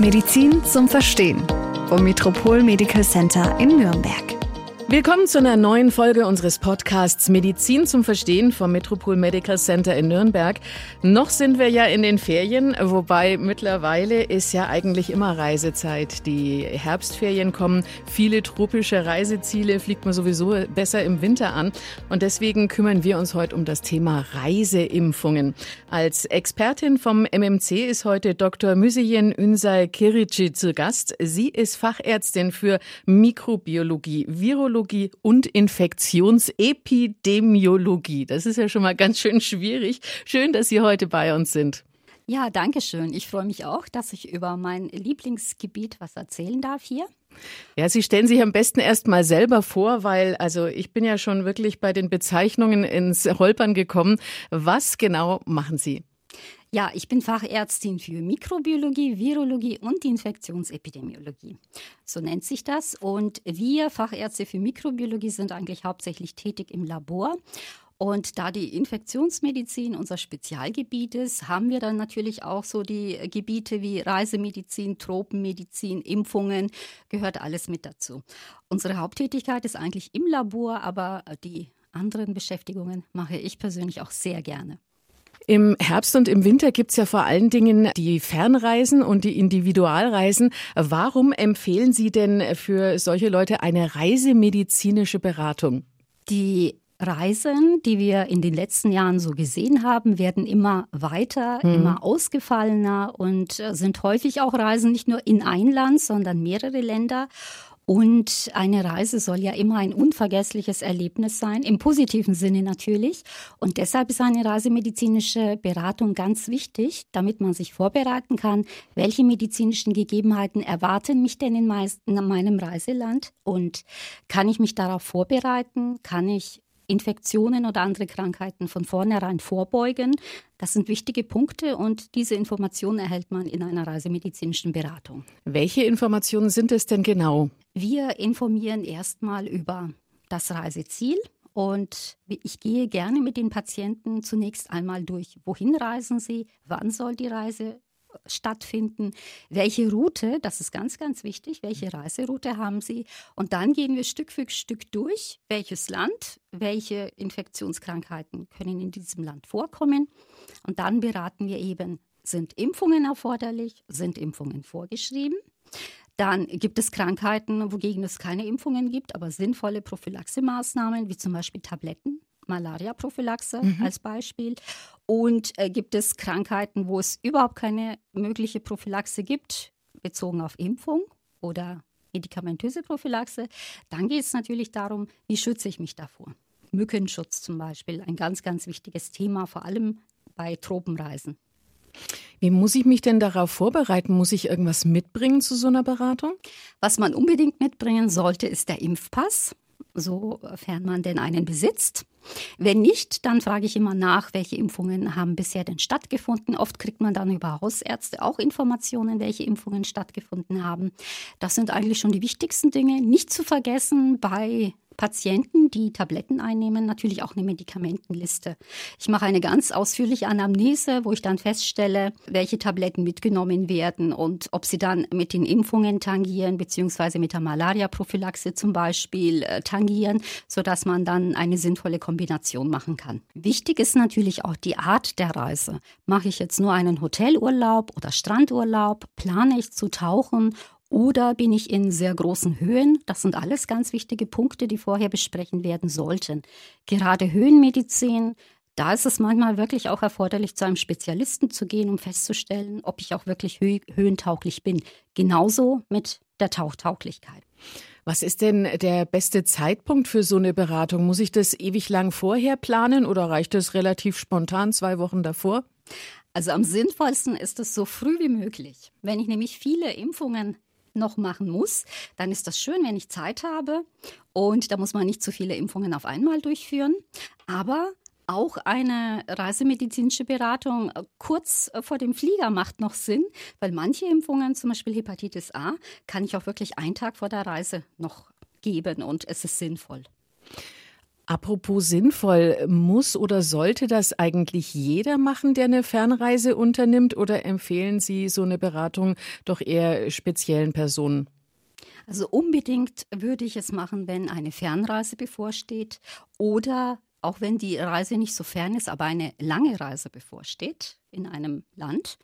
Medizin zum Verstehen vom Metropol Medical Center in Nürnberg. Willkommen zu einer neuen Folge unseres Podcasts Medizin zum Verstehen vom Metropol Medical Center in Nürnberg. Noch sind wir ja in den Ferien, wobei mittlerweile ist ja eigentlich immer Reisezeit. Die Herbstferien kommen, viele tropische Reiseziele fliegt man sowieso besser im Winter an. Und deswegen kümmern wir uns heute um das Thema Reiseimpfungen. Als Expertin vom MMC ist heute Dr. Müseyen Ünsal Kirici zu Gast. Sie ist Fachärztin für Mikrobiologie, Virologie Virologie und Infektionsepidemiologie. Das ist ja schon mal ganz schön schwierig. Schön, dass Sie heute bei uns sind. Ja, danke schön. Ich freue mich auch, dass ich über mein Lieblingsgebiet was erzählen darf hier. Ja, Sie stellen sich am besten erst mal selber vor, weil also ich bin ja schon wirklich bei den Bezeichnungen ins Holpern gekommen. Was genau machen Sie? Ja, ich bin Fachärztin für Mikrobiologie, Virologie und Infektionsepidemiologie. So nennt sich das. Und wir Fachärzte für Mikrobiologie sind eigentlich hauptsächlich tätig im Labor. Und da die Infektionsmedizin unser Spezialgebiet ist, haben wir dann natürlich auch so die Gebiete wie Reisemedizin, Tropenmedizin, Impfungen, gehört alles mit dazu. Unsere Haupttätigkeit ist eigentlich im Labor, aber die anderen Beschäftigungen mache ich persönlich auch sehr gerne. Im Herbst und im Winter gibt's ja vor allen Dingen die Fernreisen und die Individualreisen. Warum empfehlen Sie denn für solche Leute eine reisemedizinische Beratung? Die Reisen, die wir in den letzten Jahren so gesehen haben, werden immer weiter, mhm. immer ausgefallener und äh, sind häufig auch Reisen nicht nur in ein Land, sondern mehrere Länder. Und eine Reise soll ja immer ein unvergessliches Erlebnis sein, im positiven Sinne natürlich. Und deshalb ist eine reisemedizinische Beratung ganz wichtig, damit man sich vorbereiten kann, welche medizinischen Gegebenheiten erwarten mich denn in, meinem Reiseland und kann ich mich darauf vorbereiten, kann ich Infektionen oder andere Krankheiten von vornherein vorbeugen. Das sind wichtige Punkte und diese Informationen erhält man in einer reisemedizinischen Beratung. Welche Informationen sind es denn genau? Wir informieren erstmal über das Reiseziel, und ich gehe gerne mit den Patienten zunächst einmal durch, wohin reisen sie, wann soll die Reise stattfinden, welche Route, das ist ganz, ganz wichtig, welche Reiseroute haben Sie. Und dann gehen wir Stück für Stück durch, welches Land, welche Infektionskrankheiten können in diesem Land vorkommen. Und dann beraten wir eben, sind Impfungen erforderlich, sind Impfungen vorgeschrieben. Dann gibt es Krankheiten, wogegen es keine Impfungen gibt, aber sinnvolle Prophylaxemaßnahmen, wie zum Beispiel Tabletten. Malaria-Prophylaxe mhm. als Beispiel. Und äh, gibt es Krankheiten, wo es überhaupt keine mögliche Prophylaxe gibt, bezogen auf Impfung oder medikamentöse Prophylaxe, dann geht es natürlich darum, wie schütze ich mich davor. Mückenschutz zum Beispiel, ein ganz, ganz wichtiges Thema, vor allem bei Tropenreisen. Wie muss ich mich denn darauf vorbereiten? Muss ich irgendwas mitbringen zu so einer Beratung? Was man unbedingt mitbringen sollte, ist der Impfpass sofern man denn einen besitzt. Wenn nicht, dann frage ich immer nach, welche Impfungen haben bisher denn stattgefunden. Oft kriegt man dann über Hausärzte auch Informationen, welche Impfungen stattgefunden haben. Das sind eigentlich schon die wichtigsten Dinge. Nicht zu vergessen bei Patienten, die Tabletten einnehmen, natürlich auch eine Medikamentenliste. Ich mache eine ganz ausführliche Anamnese, wo ich dann feststelle, welche Tabletten mitgenommen werden und ob sie dann mit den Impfungen tangieren, beziehungsweise mit der Malaria-Prophylaxe zum Beispiel äh, tangieren, sodass man dann eine sinnvolle Kombination machen kann. Wichtig ist natürlich auch die Art der Reise. Mache ich jetzt nur einen Hotelurlaub oder Strandurlaub? Plane ich zu tauchen oder bin ich in sehr großen Höhen? Das sind alles ganz wichtige Punkte, die vorher besprechen werden sollten. Gerade Höhenmedizin, da ist es manchmal wirklich auch erforderlich, zu einem Spezialisten zu gehen, um festzustellen, ob ich auch wirklich hö höhentauglich bin. Genauso mit der Tauchtauglichkeit. Was ist denn der beste Zeitpunkt für so eine Beratung? Muss ich das ewig lang vorher planen oder reicht es relativ spontan zwei Wochen davor? Also am sinnvollsten ist es so früh wie möglich. Wenn ich nämlich viele Impfungen noch machen muss, dann ist das schön, wenn ich Zeit habe. Und da muss man nicht zu viele Impfungen auf einmal durchführen. Aber auch eine reisemedizinische Beratung äh, kurz äh, vor dem Flieger macht noch Sinn, weil manche Impfungen, zum Beispiel Hepatitis A, kann ich auch wirklich einen Tag vor der Reise noch geben und es ist sinnvoll. Apropos sinnvoll, muss oder sollte das eigentlich jeder machen, der eine Fernreise unternimmt, oder empfehlen Sie so eine Beratung doch eher speziellen Personen? Also unbedingt würde ich es machen, wenn eine Fernreise bevorsteht oder auch wenn die Reise nicht so fern ist, aber eine lange Reise bevorsteht in einem Land.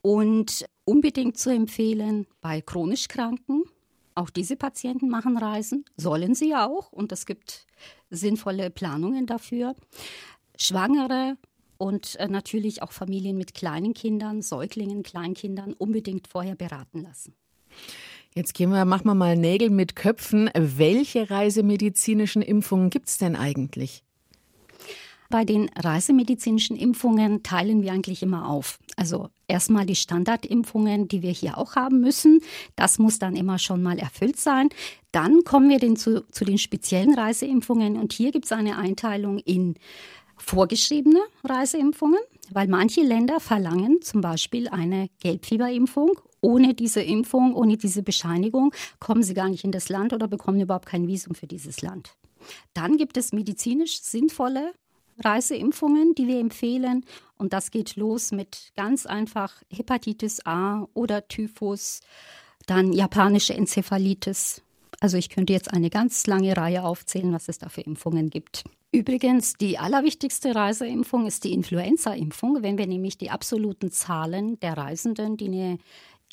Und unbedingt zu empfehlen bei chronisch Kranken. Auch diese Patienten machen Reisen, sollen sie auch. Und es gibt sinnvolle Planungen dafür. Schwangere und äh, natürlich auch Familien mit kleinen Kindern, Säuglingen, Kleinkindern unbedingt vorher beraten lassen. Jetzt gehen wir, machen wir mal Nägel mit Köpfen. Welche reisemedizinischen Impfungen gibt es denn eigentlich? Bei den reisemedizinischen Impfungen teilen wir eigentlich immer auf. Also erstmal die Standardimpfungen, die wir hier auch haben müssen. Das muss dann immer schon mal erfüllt sein. Dann kommen wir den zu, zu den speziellen Reiseimpfungen und hier gibt es eine Einteilung in vorgeschriebene Reiseimpfungen, weil manche Länder verlangen zum Beispiel eine Gelbfieberimpfung ohne diese Impfung, ohne diese Bescheinigung kommen sie gar nicht in das Land oder bekommen überhaupt kein Visum für dieses Land. Dann gibt es medizinisch sinnvolle Reiseimpfungen, die wir empfehlen. Und das geht los mit ganz einfach Hepatitis A oder Typhus, dann japanische Enzephalitis. Also ich könnte jetzt eine ganz lange Reihe aufzählen, was es da für Impfungen gibt. Übrigens, die allerwichtigste Reiseimpfung ist die Influenza-Impfung, wenn wir nämlich die absoluten Zahlen der Reisenden, die eine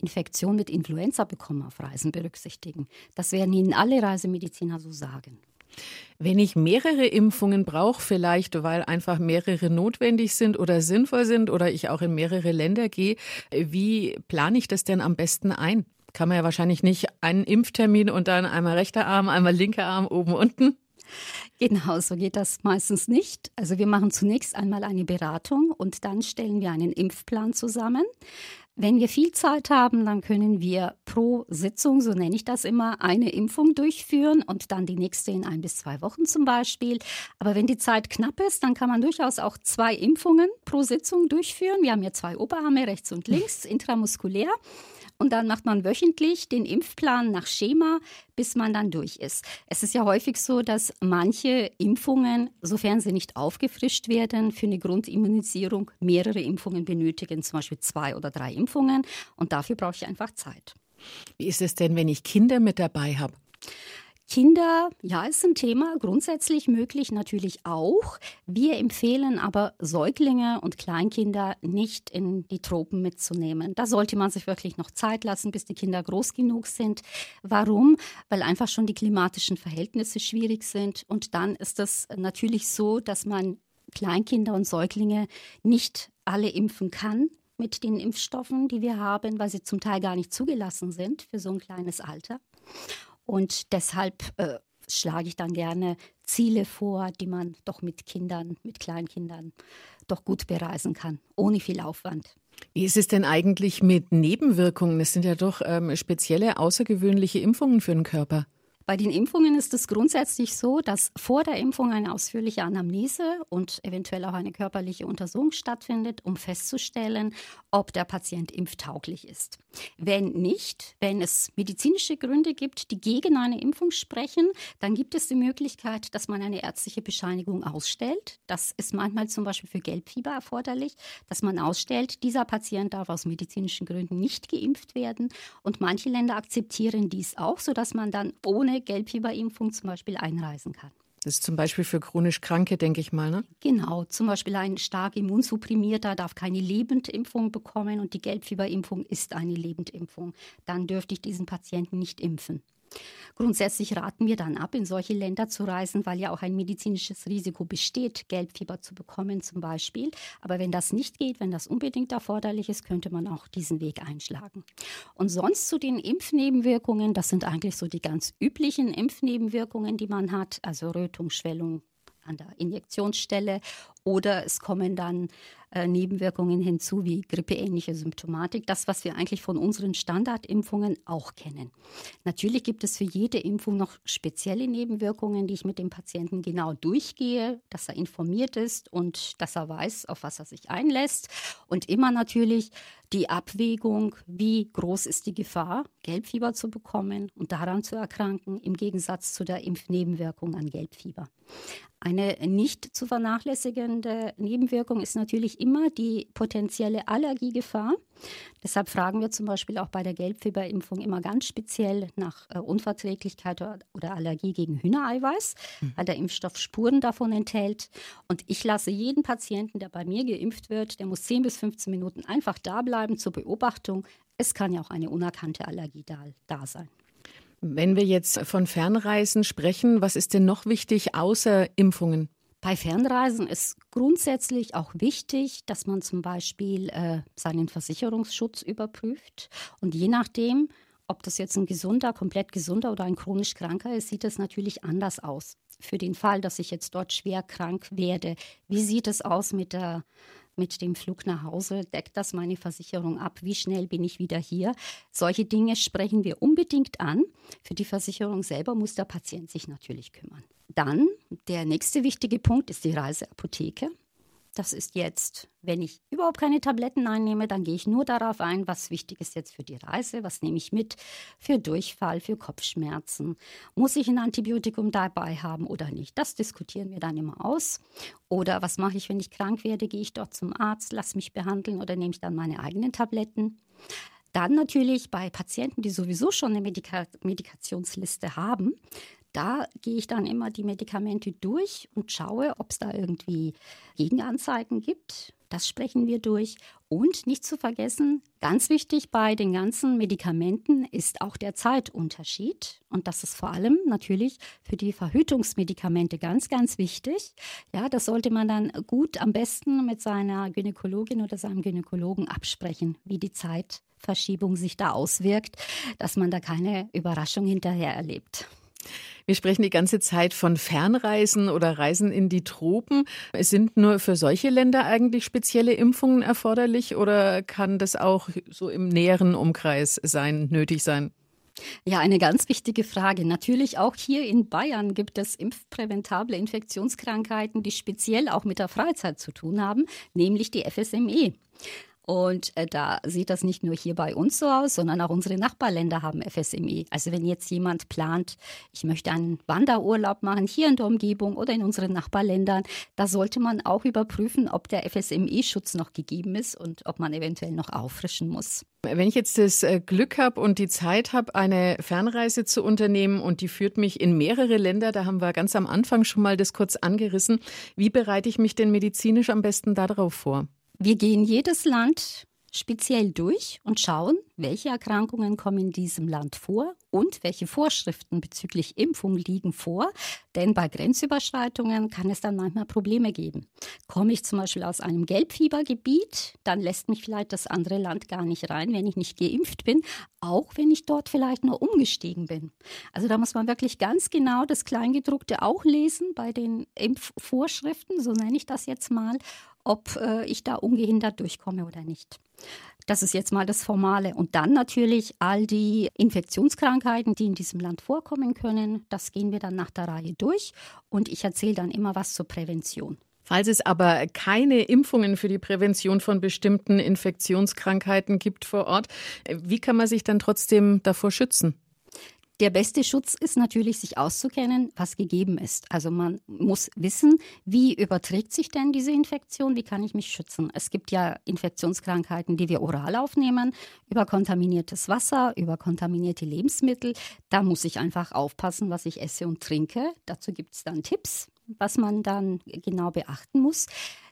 Infektion mit Influenza bekommen auf Reisen berücksichtigen. Das werden Ihnen alle Reisemediziner so sagen. Wenn ich mehrere Impfungen brauche, vielleicht weil einfach mehrere notwendig sind oder sinnvoll sind oder ich auch in mehrere Länder gehe, wie plane ich das denn am besten ein? Kann man ja wahrscheinlich nicht einen Impftermin und dann einmal rechter Arm, einmal linker Arm, oben, unten. Genau, so geht das meistens nicht. Also wir machen zunächst einmal eine Beratung und dann stellen wir einen Impfplan zusammen. Wenn wir viel Zeit haben, dann können wir pro Sitzung, so nenne ich das immer, eine Impfung durchführen und dann die nächste in ein bis zwei Wochen zum Beispiel. Aber wenn die Zeit knapp ist, dann kann man durchaus auch zwei Impfungen pro Sitzung durchführen. Wir haben ja zwei Oberarme, rechts und links, intramuskulär. Und dann macht man wöchentlich den Impfplan nach Schema, bis man dann durch ist. Es ist ja häufig so, dass manche Impfungen, sofern sie nicht aufgefrischt werden, für eine Grundimmunisierung mehrere Impfungen benötigen, zum Beispiel zwei oder drei Impfungen. Und dafür brauche ich einfach Zeit. Wie ist es denn, wenn ich Kinder mit dabei habe? Kinder, ja, ist ein Thema, grundsätzlich möglich natürlich auch. Wir empfehlen aber Säuglinge und Kleinkinder nicht in die Tropen mitzunehmen. Da sollte man sich wirklich noch Zeit lassen, bis die Kinder groß genug sind. Warum? Weil einfach schon die klimatischen Verhältnisse schwierig sind. Und dann ist es natürlich so, dass man Kleinkinder und Säuglinge nicht alle impfen kann mit den Impfstoffen, die wir haben, weil sie zum Teil gar nicht zugelassen sind für so ein kleines Alter. Und deshalb äh, schlage ich dann gerne Ziele vor, die man doch mit Kindern, mit Kleinkindern doch gut bereisen kann, ohne viel Aufwand. Wie ist es denn eigentlich mit Nebenwirkungen? Es sind ja doch ähm, spezielle, außergewöhnliche Impfungen für den Körper. Bei den Impfungen ist es grundsätzlich so, dass vor der Impfung eine ausführliche Anamnese und eventuell auch eine körperliche Untersuchung stattfindet, um festzustellen, ob der Patient impftauglich ist. Wenn nicht, wenn es medizinische Gründe gibt, die gegen eine Impfung sprechen, dann gibt es die Möglichkeit, dass man eine ärztliche Bescheinigung ausstellt. Das ist manchmal zum Beispiel für Gelbfieber erforderlich, dass man ausstellt, dieser Patient darf aus medizinischen Gründen nicht geimpft werden. Und manche Länder akzeptieren dies auch, sodass man dann ohne Gelbfieberimpfung zum Beispiel einreisen kann. Das ist zum Beispiel für chronisch Kranke, denke ich mal, ne? Genau, zum Beispiel ein stark immunsupprimierter darf keine Lebendimpfung bekommen und die Gelbfieberimpfung ist eine Lebendimpfung. Dann dürfte ich diesen Patienten nicht impfen. Grundsätzlich raten wir dann ab, in solche Länder zu reisen, weil ja auch ein medizinisches Risiko besteht, Gelbfieber zu bekommen zum Beispiel. Aber wenn das nicht geht, wenn das unbedingt erforderlich ist, könnte man auch diesen Weg einschlagen. Und sonst zu den Impfnebenwirkungen, das sind eigentlich so die ganz üblichen Impfnebenwirkungen, die man hat, also Rötung, Schwellung, an der Injektionsstelle oder es kommen dann äh, Nebenwirkungen hinzu wie grippeähnliche Symptomatik, das, was wir eigentlich von unseren Standardimpfungen auch kennen. Natürlich gibt es für jede Impfung noch spezielle Nebenwirkungen, die ich mit dem Patienten genau durchgehe, dass er informiert ist und dass er weiß, auf was er sich einlässt. Und immer natürlich die Abwägung, wie groß ist die Gefahr, Gelbfieber zu bekommen und daran zu erkranken, im Gegensatz zu der Impfnebenwirkung an Gelbfieber. Eine nicht zu vernachlässigende Nebenwirkung ist natürlich immer die potenzielle Allergiegefahr. Deshalb fragen wir zum Beispiel auch bei der Gelbfieberimpfung immer ganz speziell nach äh, Unverträglichkeit oder Allergie gegen Hühnereiweiß, mhm. weil der Impfstoff Spuren davon enthält. Und ich lasse jeden Patienten, der bei mir geimpft wird, der muss 10 bis 15 Minuten einfach da bleiben zur Beobachtung. Es kann ja auch eine unerkannte Allergie da, da sein. Wenn wir jetzt von Fernreisen sprechen, was ist denn noch wichtig außer Impfungen? Bei Fernreisen ist grundsätzlich auch wichtig, dass man zum Beispiel äh, seinen Versicherungsschutz überprüft. Und je nachdem, ob das jetzt ein gesunder, komplett gesunder oder ein chronisch kranker ist, sieht es natürlich anders aus. Für den Fall, dass ich jetzt dort schwer krank werde, wie sieht es aus mit der mit dem Flug nach Hause, deckt das meine Versicherung ab, wie schnell bin ich wieder hier. Solche Dinge sprechen wir unbedingt an. Für die Versicherung selber muss der Patient sich natürlich kümmern. Dann der nächste wichtige Punkt ist die Reiseapotheke. Das ist jetzt, wenn ich überhaupt keine Tabletten einnehme, dann gehe ich nur darauf ein, was wichtig ist jetzt für die Reise, was nehme ich mit für Durchfall, für Kopfschmerzen. Muss ich ein Antibiotikum dabei haben oder nicht? Das diskutieren wir dann immer aus. Oder was mache ich, wenn ich krank werde? Gehe ich dort zum Arzt, lasse mich behandeln oder nehme ich dann meine eigenen Tabletten? Dann natürlich bei Patienten, die sowieso schon eine Medika Medikationsliste haben, da gehe ich dann immer die Medikamente durch und schaue, ob es da irgendwie Gegenanzeigen gibt. Das sprechen wir durch. Und nicht zu vergessen, ganz wichtig bei den ganzen Medikamenten ist auch der Zeitunterschied. Und das ist vor allem natürlich für die Verhütungsmedikamente ganz, ganz wichtig. Ja, das sollte man dann gut am besten mit seiner Gynäkologin oder seinem Gynäkologen absprechen, wie die Zeitverschiebung sich da auswirkt, dass man da keine Überraschung hinterher erlebt. Wir sprechen die ganze Zeit von Fernreisen oder Reisen in die Tropen. Sind nur für solche Länder eigentlich spezielle Impfungen erforderlich oder kann das auch so im näheren Umkreis sein, nötig sein? Ja, eine ganz wichtige Frage. Natürlich auch hier in Bayern gibt es impfpräventable Infektionskrankheiten, die speziell auch mit der Freizeit zu tun haben, nämlich die FSME. Und äh, da sieht das nicht nur hier bei uns so aus, sondern auch unsere Nachbarländer haben FSME. Also wenn jetzt jemand plant, ich möchte einen Wanderurlaub machen hier in der Umgebung oder in unseren Nachbarländern, da sollte man auch überprüfen, ob der FSME-Schutz noch gegeben ist und ob man eventuell noch auffrischen muss. Wenn ich jetzt das äh, Glück habe und die Zeit habe, eine Fernreise zu unternehmen und die führt mich in mehrere Länder, da haben wir ganz am Anfang schon mal das kurz angerissen. Wie bereite ich mich denn medizinisch am besten darauf vor? Wir gehen jedes Land speziell durch und schauen, welche Erkrankungen kommen in diesem Land vor und welche Vorschriften bezüglich Impfung liegen vor. Denn bei Grenzüberschreitungen kann es dann manchmal Probleme geben. Komme ich zum Beispiel aus einem Gelbfiebergebiet, dann lässt mich vielleicht das andere Land gar nicht rein, wenn ich nicht geimpft bin, auch wenn ich dort vielleicht nur umgestiegen bin. Also da muss man wirklich ganz genau das Kleingedruckte auch lesen bei den Impfvorschriften, so nenne ich das jetzt mal, ob äh, ich da ungehindert durchkomme oder nicht. Das ist jetzt mal das Formale. Und dann natürlich all die Infektionskrankheiten, die in diesem Land vorkommen können. Das gehen wir dann nach der Reihe durch. Und ich erzähle dann immer was zur Prävention. Falls es aber keine Impfungen für die Prävention von bestimmten Infektionskrankheiten gibt vor Ort, wie kann man sich dann trotzdem davor schützen? Der beste Schutz ist natürlich, sich auszukennen, was gegeben ist. Also man muss wissen, wie überträgt sich denn diese Infektion, wie kann ich mich schützen. Es gibt ja Infektionskrankheiten, die wir oral aufnehmen, über kontaminiertes Wasser, über kontaminierte Lebensmittel. Da muss ich einfach aufpassen, was ich esse und trinke. Dazu gibt es dann Tipps, was man dann genau beachten muss.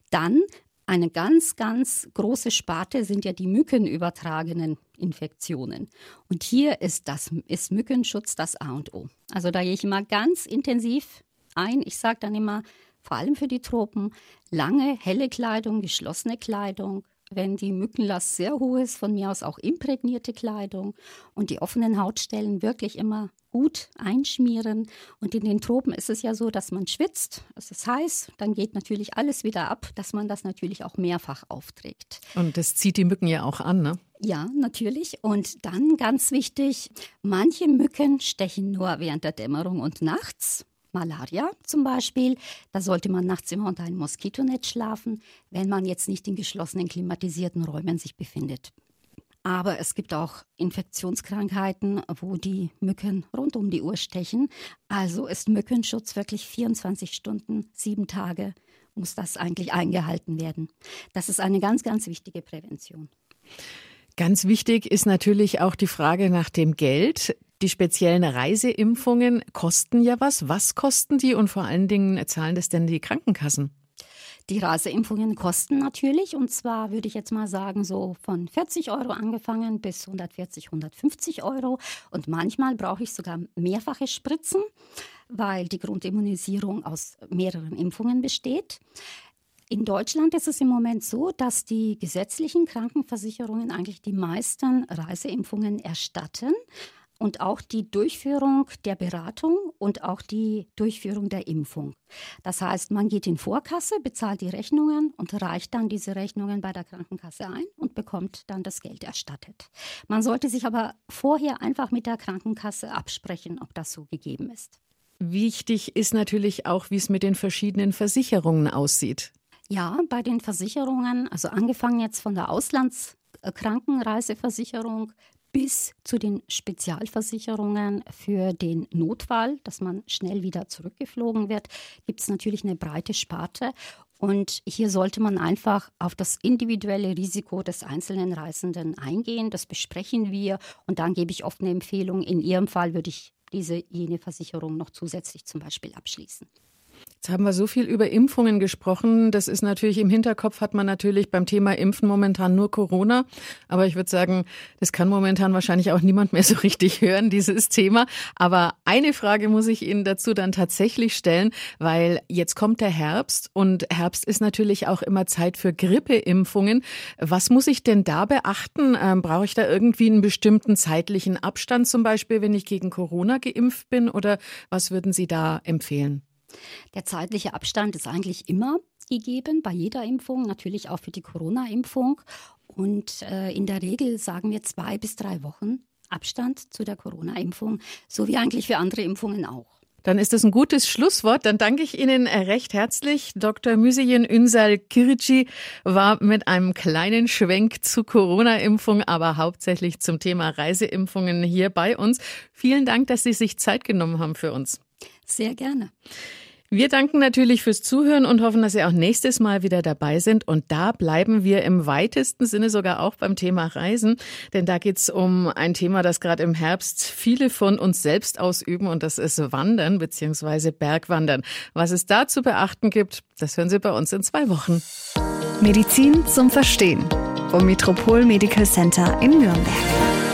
Dann eine ganz, ganz große Sparte sind ja die mückenübertragenen Infektionen. Und hier ist das ist Mückenschutz das A und O. Also da gehe ich immer ganz intensiv ein. Ich sage dann immer, vor allem für die Tropen, lange, helle Kleidung, geschlossene Kleidung, wenn die Mückenlast sehr hoch ist, von mir aus auch imprägnierte Kleidung und die offenen Hautstellen wirklich immer gut einschmieren. Und in den Tropen ist es ja so, dass man schwitzt, es ist heiß, dann geht natürlich alles wieder ab, dass man das natürlich auch mehrfach aufträgt. Und das zieht die Mücken ja auch an, ne? Ja, natürlich. Und dann ganz wichtig, manche Mücken stechen nur während der Dämmerung und nachts. Malaria zum Beispiel, da sollte man nachts immer unter einem Moskitonetz schlafen, wenn man jetzt nicht in geschlossenen klimatisierten Räumen sich befindet. Aber es gibt auch Infektionskrankheiten, wo die Mücken rund um die Uhr stechen. Also ist Mückenschutz wirklich 24 Stunden, sieben Tage muss das eigentlich eingehalten werden. Das ist eine ganz, ganz wichtige Prävention. Ganz wichtig ist natürlich auch die Frage nach dem Geld. Die speziellen Reiseimpfungen kosten ja was. Was kosten die und vor allen Dingen zahlen das denn die Krankenkassen? Die Reiseimpfungen kosten natürlich und zwar würde ich jetzt mal sagen so von 40 Euro angefangen bis 140, 150 Euro und manchmal brauche ich sogar mehrfache Spritzen, weil die Grundimmunisierung aus mehreren Impfungen besteht. In Deutschland ist es im Moment so, dass die gesetzlichen Krankenversicherungen eigentlich die meisten Reiseimpfungen erstatten und auch die Durchführung der Beratung und auch die Durchführung der Impfung. Das heißt, man geht in Vorkasse, bezahlt die Rechnungen und reicht dann diese Rechnungen bei der Krankenkasse ein und bekommt dann das Geld erstattet. Man sollte sich aber vorher einfach mit der Krankenkasse absprechen, ob das so gegeben ist. Wichtig ist natürlich auch, wie es mit den verschiedenen Versicherungen aussieht. Ja, bei den Versicherungen, also angefangen jetzt von der Auslandskrankenreiseversicherung bis zu den Spezialversicherungen für den Notfall, dass man schnell wieder zurückgeflogen wird, gibt es natürlich eine breite Sparte. Und hier sollte man einfach auf das individuelle Risiko des einzelnen Reisenden eingehen. Das besprechen wir und dann gebe ich oft eine Empfehlung. In Ihrem Fall würde ich diese jene Versicherung noch zusätzlich zum Beispiel abschließen. Jetzt haben wir so viel über Impfungen gesprochen. Das ist natürlich im Hinterkopf hat man natürlich beim Thema Impfen momentan nur Corona. Aber ich würde sagen, das kann momentan wahrscheinlich auch niemand mehr so richtig hören, dieses Thema. Aber eine Frage muss ich Ihnen dazu dann tatsächlich stellen, weil jetzt kommt der Herbst und Herbst ist natürlich auch immer Zeit für Grippeimpfungen. Was muss ich denn da beachten? Ähm, brauche ich da irgendwie einen bestimmten zeitlichen Abstand zum Beispiel, wenn ich gegen Corona geimpft bin? Oder was würden Sie da empfehlen? Der zeitliche Abstand ist eigentlich immer gegeben, bei jeder Impfung, natürlich auch für die Corona-Impfung. Und äh, in der Regel sagen wir zwei bis drei Wochen Abstand zu der Corona-Impfung, so wie eigentlich für andere Impfungen auch. Dann ist das ein gutes Schlusswort. Dann danke ich Ihnen recht herzlich. Dr. Müseyen Ünsal Kirici war mit einem kleinen Schwenk zu Corona-Impfung, aber hauptsächlich zum Thema Reiseimpfungen hier bei uns. Vielen Dank, dass Sie sich Zeit genommen haben für uns. Sehr gerne. Wir danken natürlich fürs Zuhören und hoffen, dass Sie auch nächstes Mal wieder dabei sind. Und da bleiben wir im weitesten Sinne sogar auch beim Thema Reisen. Denn da geht es um ein Thema, das gerade im Herbst viele von uns selbst ausüben. Und das ist Wandern bzw. Bergwandern. Was es da zu beachten gibt, das hören Sie bei uns in zwei Wochen. Medizin zum Verstehen vom Metropol Medical Center in Nürnberg.